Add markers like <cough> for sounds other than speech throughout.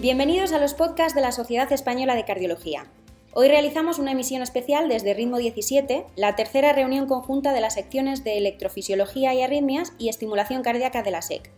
Bienvenidos a los podcasts de la Sociedad Española de Cardiología. Hoy realizamos una emisión especial desde Ritmo 17, la tercera reunión conjunta de las secciones de electrofisiología y arritmias y estimulación cardíaca de la SEC.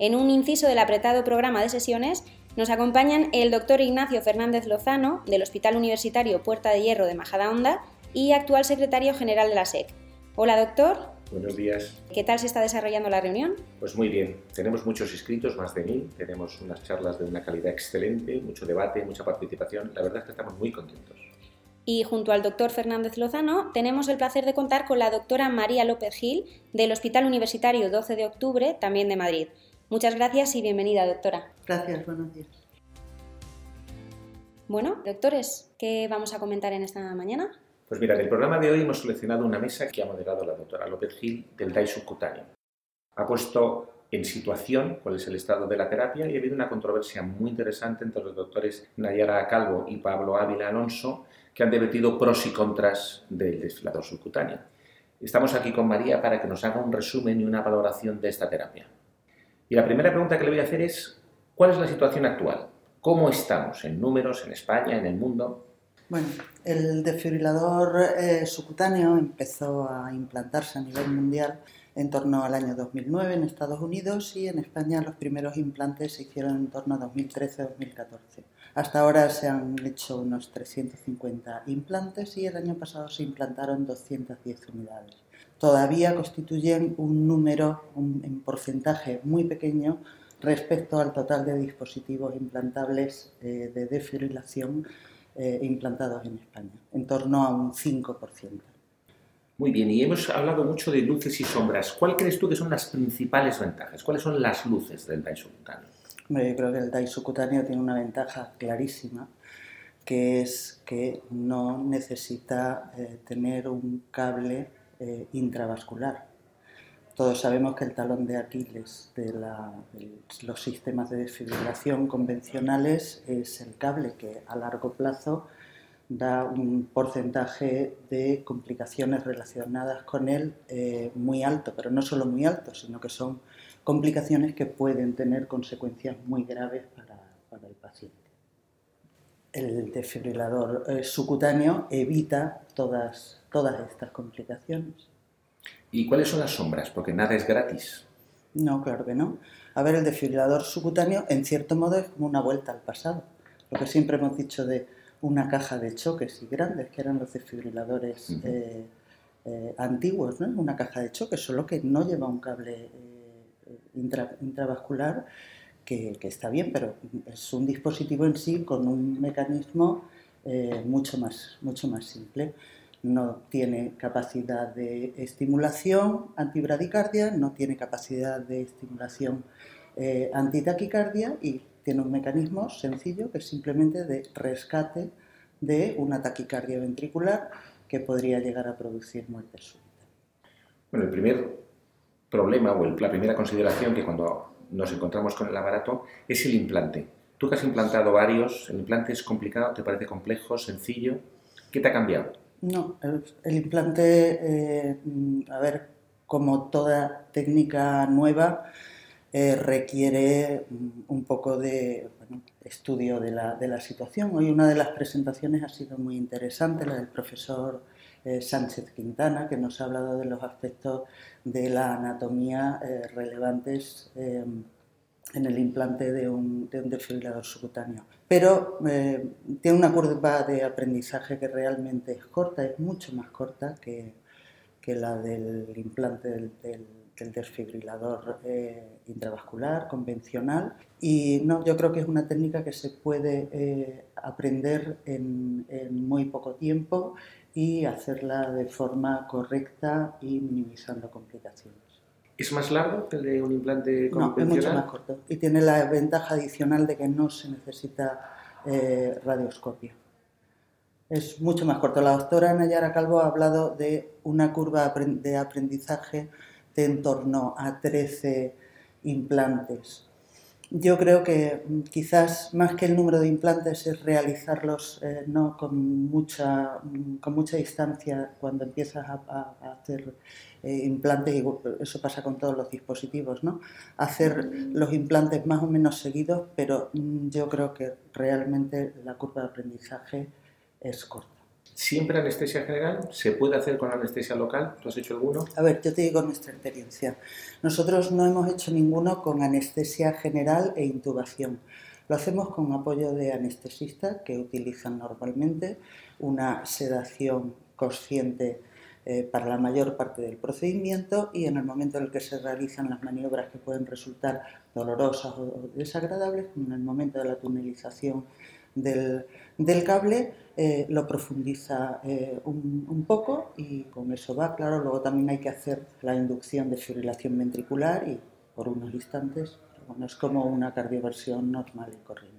En un inciso del apretado programa de sesiones nos acompañan el doctor Ignacio Fernández Lozano, del Hospital Universitario Puerta de Hierro de Majadahonda y actual secretario general de la SEC. Hola doctor, Buenos días. ¿Qué tal se está desarrollando la reunión? Pues muy bien. Tenemos muchos inscritos, más de mil. Tenemos unas charlas de una calidad excelente, mucho debate, mucha participación. La verdad es que estamos muy contentos. Y junto al doctor Fernández Lozano tenemos el placer de contar con la doctora María López Gil del Hospital Universitario 12 de Octubre, también de Madrid. Muchas gracias y bienvenida, doctora. Gracias, buenos días. Bueno, doctores, ¿qué vamos a comentar en esta mañana? Pues mira, en el programa de hoy hemos seleccionado una mesa que ha moderado la doctora López Gil del DAI subcutáneo. Ha puesto en situación cuál es el estado de la terapia y ha habido una controversia muy interesante entre los doctores Nayara Calvo y Pablo Ávila Alonso que han debatido pros y contras del desfilador subcutáneo. Estamos aquí con María para que nos haga un resumen y una valoración de esta terapia. Y la primera pregunta que le voy a hacer es, ¿cuál es la situación actual? ¿Cómo estamos en números en España, en el mundo? Bueno, el desfibrilador eh, subcutáneo empezó a implantarse a nivel mundial en torno al año 2009 en Estados Unidos y en España los primeros implantes se hicieron en torno a 2013-2014. Hasta ahora se han hecho unos 350 implantes y el año pasado se implantaron 210 unidades. Todavía constituyen un número, un, en porcentaje muy pequeño respecto al total de dispositivos implantables eh, de desfibrilación eh, implantados en España, en torno a un 5%. Muy bien, y hemos hablado mucho de luces y sombras. ¿Cuál crees tú que son las principales ventajas? ¿Cuáles son las luces del DAI subcutáneo? Yo creo que el DAI subcutáneo tiene una ventaja clarísima, que es que no necesita eh, tener un cable eh, intravascular. Todos sabemos que el talón de Aquiles de, los sistemas de desfibrilación convencionales es el cable que a largo plazo da un porcentaje de complicaciones relacionadas con él eh, muy alto, pero no solo muy alto, sino que son complicaciones que pueden tener consecuencias muy graves para, el paciente. El desfibrilador eh, subcutáneo evita todas, todas estas complicaciones. ¿Y cuáles son las sombras? Porque nada es gratis. No, claro que no. A ver, el desfibrilador subcutáneo, en cierto modo, es como una vuelta al pasado. Lo que siempre hemos dicho de una caja de choques y grandes, que eran los desfibriladores eh, eh, antiguos, ¿no? Una caja de choques, solo que no lleva un cable eh, intravascular, que, que, está bien, pero es un dispositivo en sí con un mecanismo mucho, más, mucho más simple no tiene capacidad de estimulación antibradicardia, no tiene capacidad de estimulación eh, antitaquicardia y tiene un mecanismo sencillo que es simplemente de rescate de una taquicardia ventricular que podría llegar a producir muerte súbita. Bueno, el primer problema o la primera consideración que cuando nos encontramos con el aparato es el implante. Tú que has implantado varios, ¿el implante es complicado? ¿Te parece complejo, sencillo? ¿Qué te ha cambiado? No, el, implante, eh, a ver, como toda técnica nueva, eh, requiere un poco de estudio de la, de la, situación. Hoy una de las presentaciones ha sido muy interesante, la del profesor eh, Sánchez Quintana, que nos ha hablado de los aspectos de la anatomía relevantes en el implante de un, de un desfibrilador subcutáneo. Pero eh, tiene una curva de aprendizaje que realmente es corta, es mucho más corta que, que la del implante del, del, desfibrilador eh, intravascular convencional. Y no, yo creo que es una técnica que se puede eh, aprender en, en muy poco tiempo y hacerla de forma correcta y minimizando complicaciones. ¿Es más largo que el de un implante convencional? No, es mucho más corto. Y tiene la ventaja adicional de que no se necesita eh, radioscopio. Es mucho más corto. La doctora Nayara Calvo ha hablado de una curva de aprendizaje de en torno a 13 implantes. Yo creo que mm, quizás más que el número de implantes es realizarlos eh, no con mucha, mm, con mucha distancia cuando empiezas a, hacer eh, implantes, y eso pasa con todos los dispositivos, ¿no? hacer los implantes más o menos seguidos, pero mm, yo creo que realmente la curva de aprendizaje es corta. ¿Siempre anestesia general? ¿Se puede hacer con anestesia local? ¿Tú has hecho alguno? A ver, yo te digo nuestra experiencia. Nosotros no hemos hecho ninguno con anestesia general e intubación. Lo hacemos con apoyo de anestesistas que utilizan normalmente una sedación consciente eh, para la mayor parte del procedimiento y en el momento en el que se realizan las maniobras que pueden resultar dolorosas o desagradables, como en el momento de la tunelización del, del cable, eh, lo profundiza eh, un, poco y con eso va, claro, luego también hay que hacer la inducción de fibrilación ventricular y por unos instantes, bueno, es como una cardioversión normal y corriente.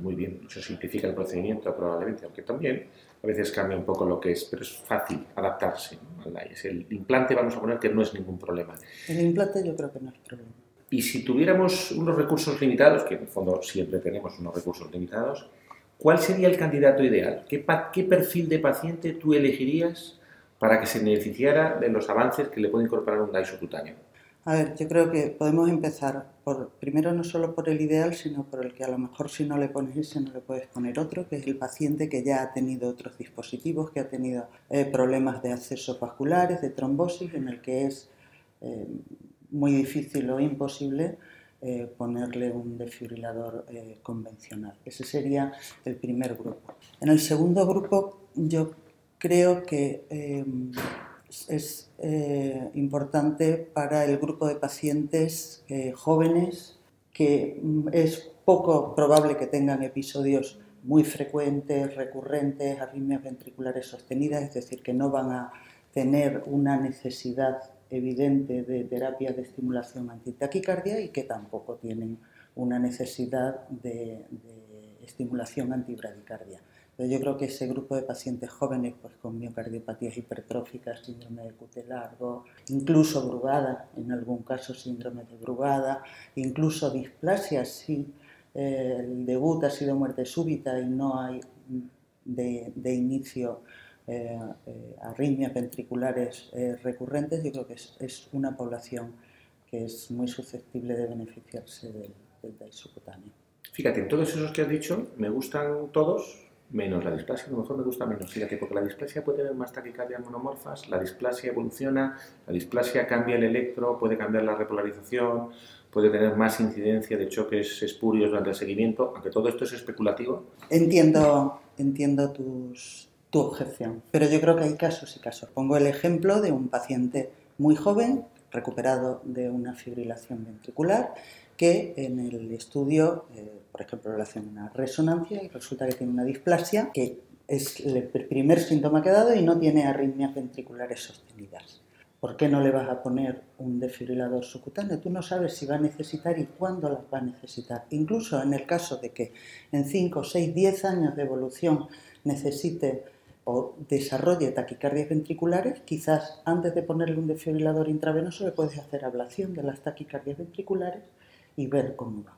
Muy bien, eso simplifica el procedimiento probablemente, aunque también a veces cambia un poco lo que es, pero es fácil adaptarse. El implante vamos a poner que no es ningún problema. El implante yo creo que no es problema. Y si tuviéramos unos recursos limitados, que en el fondo siempre tenemos unos recursos limitados, ¿Cuál sería el candidato ideal? ¿Qué, perfil de paciente tú elegirías para que se beneficiara de los avances que le puede incorporar un DAI subcutáneo? A ver, yo creo que podemos empezar por, primero no solo por el ideal, sino por el que a lo mejor si no le pones ese no le puedes poner otro, que es el paciente que ya ha tenido otros dispositivos, que ha tenido eh, problemas de acceso vasculares, de trombosis, en el que es eh, muy difícil o imposible eh, ponerle un desfibrilador eh, convencional. Ese sería el primer grupo. En el segundo grupo yo creo que eh, es importante para el grupo de pacientes jóvenes que mm, es poco probable que tengan episodios muy frecuentes, recurrentes, arritmias ventriculares sostenidas, es decir, que no van a tener una necesidad evidente de terapia de estimulación antitaquicardia y que tampoco tienen una necesidad de, estimulación antibradicardia. yo creo que ese grupo de pacientes jóvenes pues, con miocardiopatías hipertróficas, síndrome de QT largo, incluso Brugada, en algún caso síndrome de Brugada, incluso displasia si eh, el debut ha sido muerte súbita y no hay de, de inicio eh, eh, arritmias ventriculares eh, recurrentes, yo creo que es, una población que es muy susceptible de beneficiarse del, del subcutáneo. Fíjate, en todos esos que has dicho, me gustan todos, menos la displasia, a lo mejor me gusta menos. Fíjate, porque la displasia puede tener más taquicardias monomorfas, la displasia evoluciona, la displasia cambia el electro, puede cambiar la repolarización, puede tener más incidencia de choques espurios durante el seguimiento, aunque todo esto es especulativo. Entiendo, entiendo tus, tu objeción. Pero yo creo que hay casos y casos. Pongo el ejemplo de un paciente muy joven, recuperado de una fibrilación ventricular, que en el estudio, eh, por ejemplo, le hacen una resonancia y resulta que tiene una displasia, que es el primer síntoma que ha dado y no tiene arritmias ventriculares sostenidas. ¿Por qué no le vas a poner un desfibrilador subcutáneo? Tú no sabes si va a necesitar y cuándo las va a necesitar. Incluso en el caso de que en 5, 6, 10 años de evolución necesite o desarrolle taquicardias ventriculares, quizás antes de ponerle un desfibrilador intravenoso le puedes hacer ablación de las taquicardias ventriculares y ver cómo va.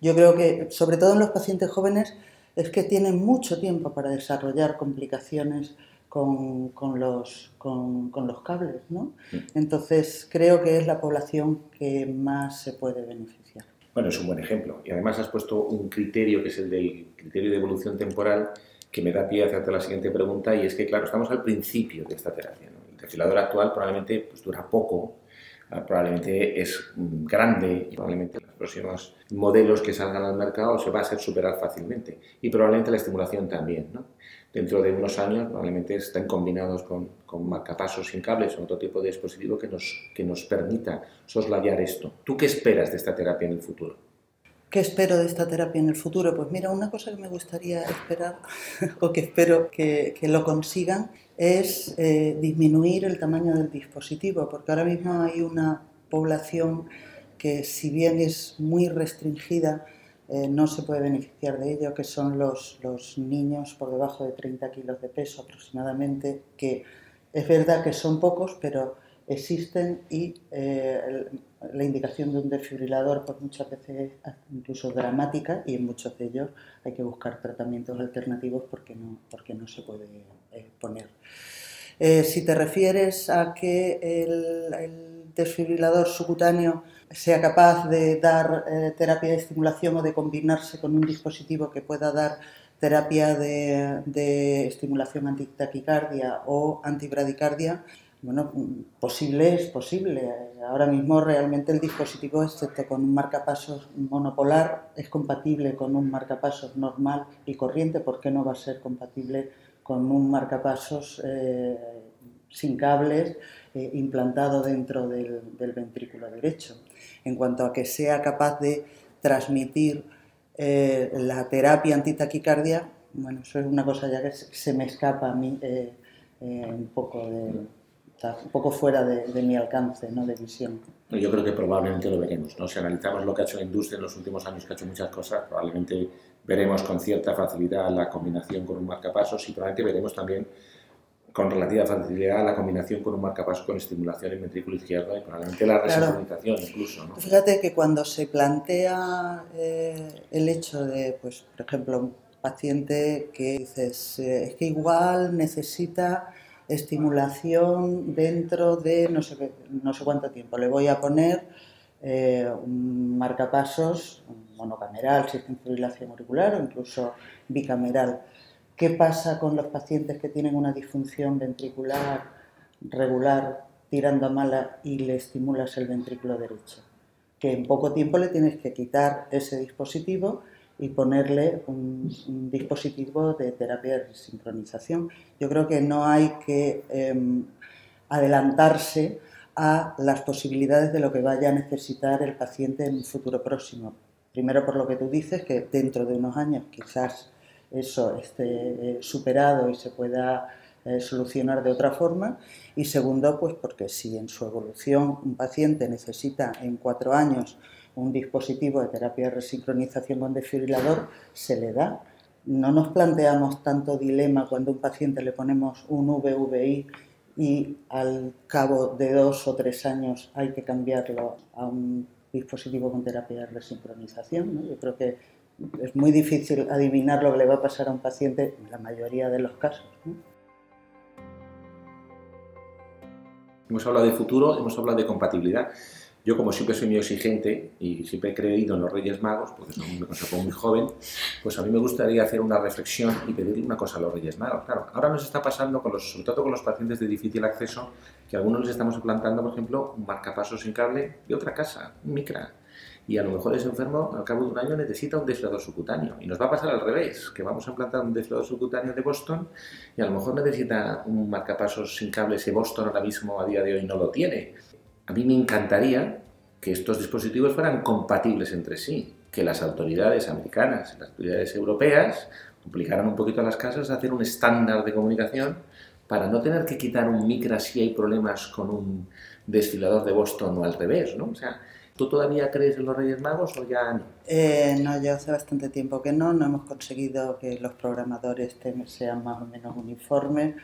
Yo creo que, sobre todo en los pacientes jóvenes, es que tienen mucho tiempo para desarrollar complicaciones con, los, con, los, cables, ¿no? Entonces, creo que es la población que más se puede beneficiar. Bueno, es un buen ejemplo. Y además has puesto un criterio que es el del criterio de evolución temporal, que me da pie a hacerte la siguiente pregunta y es que, claro, estamos al principio de esta terapia. El desfibrilador actual probablemente pues, dura poco, ah, probablemente es mm, grande y probablemente los próximos modelos que salgan al mercado se va a hacer superar fácilmente y probablemente la estimulación también. ¿no? Dentro de unos años probablemente estén combinados con, con marcapasos sin cables o otro tipo de dispositivo que nos, que nos permita soslayar esto. ¿Tú qué esperas de esta terapia en el futuro? ¿Qué espero de esta terapia en el futuro? Pues mira, una cosa que me gustaría esperar, <laughs> o que espero que, lo consigan, es eh, disminuir el tamaño del dispositivo, porque ahora mismo hay una población que si bien es muy restringida, eh, no se puede beneficiar de ello, que son los, los niños por debajo de 30 kilos de peso aproximadamente, que es verdad que son pocos, pero existen y eh, la indicación de un desfibrilador pues muchas veces es incluso dramática y en muchos de ellos hay que buscar tratamientos alternativos porque no, porque no se puede eh, poner. Eh, si te refieres a que el, desfibrilador subcutáneo sea capaz de dar terapia de estimulación o de combinarse con un dispositivo que pueda dar terapia de, de estimulación antitaquicardia o antibradicardia, bueno, posible es posible. Ahora mismo realmente el dispositivo, excepto con un marcapasos monopolar, es compatible con un marcapasos normal y corriente. ¿Por qué no va a ser compatible con un marcapasos eh, sin cables eh, implantado dentro del, ventrículo derecho? En cuanto a que sea capaz de transmitir eh, la terapia antitaquicardia, bueno, eso es una cosa ya que se me escapa a mí un poco de está un poco fuera de, mi alcance ¿no? de visión. Yo creo que probablemente lo veremos. ¿no? Si analizamos lo que ha hecho la industria en los últimos años, que ha hecho muchas cosas, probablemente veremos con cierta facilidad la combinación con un marcapasos y probablemente veremos también con relativa facilidad la combinación con un marcapasos con estimulación en ventrículo izquierdo y probablemente la resincronización incluso. ¿no? Fíjate que cuando se plantea eh, el hecho de, pues, por ejemplo, un paciente que dices, eh, es que igual necesita estimulación dentro de no sé, no sé cuánto tiempo. Le voy a poner eh, un marcapasos monocameral, si es fibrilación auricular o incluso bicameral. ¿Qué pasa con los pacientes que tienen una disfunción ventricular regular tirando a mala y le estimulas el ventrículo derecho? Que en poco tiempo le tienes que quitar ese dispositivo y ponerle un, dispositivo de terapia de sincronización. Yo creo que no hay que em, adelantarse a las posibilidades de lo que vaya a necesitar el paciente en un futuro próximo. Primero por lo que tú dices, que dentro de unos años quizás eso esté eh, superado y se pueda eh, solucionar de otra forma. Y segundo, pues porque si en su evolución un paciente necesita en cuatro años un dispositivo de terapia de resincronización con desfibrilador, se le da. No nos planteamos tanto dilema cuando a un paciente le ponemos un VVI y al cabo de dos o tres años hay que cambiarlo a un dispositivo con terapia de resincronización. Yo creo que es muy difícil adivinar lo que le va a pasar a un paciente en la mayoría de los casos. Hemos hablado de futuro, hemos hablado de compatibilidad. Yo, como siempre soy muy exigente y siempre he creído en los Reyes Magos, porque me conservo muy joven, pues a mí me gustaría hacer una reflexión y pedirle una cosa a los Reyes Magos. Claro, ahora nos está pasando, con los, sobre todo con los pacientes de difícil acceso, que algunos les estamos implantando, por ejemplo, un marcapasos sin cable de otra casa, un micra. Y a lo mejor ese enfermo, al cabo de un año, necesita un desfilador subcutáneo. Y nos va a pasar al revés, que vamos a implantar un desfilador subcutáneo de Boston y a lo mejor necesita un marcapasos sin cable. Ese Boston ahora mismo, a día de hoy, no lo tiene a mí me encantaría que estos dispositivos fueran compatibles entre sí, que las autoridades americanas las autoridades europeas obligaran un poquito a las casas a hacer un estándar de comunicación para no tener que quitar un micra si hay problemas con un desfilador de Boston o al revés, ¿no? O sea, ¿tú todavía crees en los Reyes Magos o ya no? Eh, no, ya hace bastante tiempo que no, no hemos conseguido que los programadores sean más o menos uniformes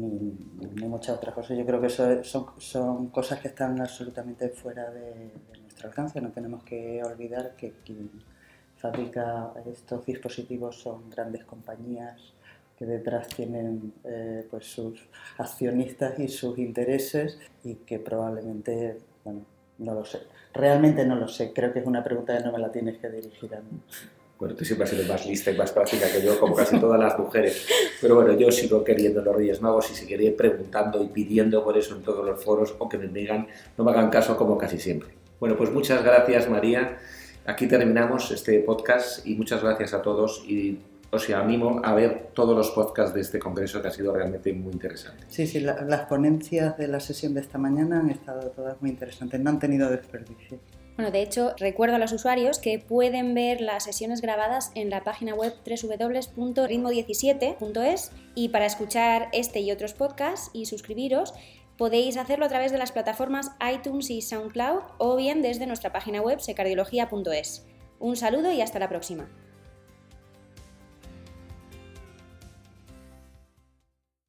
ni, muchas otras cosas. Yo creo que eso son, cosas que están absolutamente fuera de, nuestro alcance. No tenemos que olvidar que quien fabrica estos dispositivos son grandes compañías que detrás tienen eh, pues sus accionistas y sus intereses y que probablemente, bueno, no lo sé. Realmente no lo sé. Creo que es una pregunta que no me la tienes que dirigir a mí. Bueno, tú siempre has sido más lista y más práctica que yo, como casi todas las mujeres. Pero bueno, yo sigo queriendo los Reyes Magos y seguiré preguntando y pidiendo por eso en todos los foros, o que me digan, no me hagan caso como casi siempre. Bueno, pues muchas gracias María. Aquí terminamos este podcast y muchas gracias a todos y os animo a ver todos los podcasts de este congreso que ha sido realmente muy interesante. Sí, sí, las ponencias de la sesión de esta mañana han estado todas muy interesantes, no han tenido desperdicio. Bueno, de hecho, recuerdo a los usuarios que pueden ver las sesiones grabadas en la página web www.ritmo17.es y para escuchar este y otros podcasts y suscribiros podéis hacerlo a través de las plataformas iTunes y SoundCloud o bien desde nuestra página web secardiología.es. Un saludo y hasta la próxima.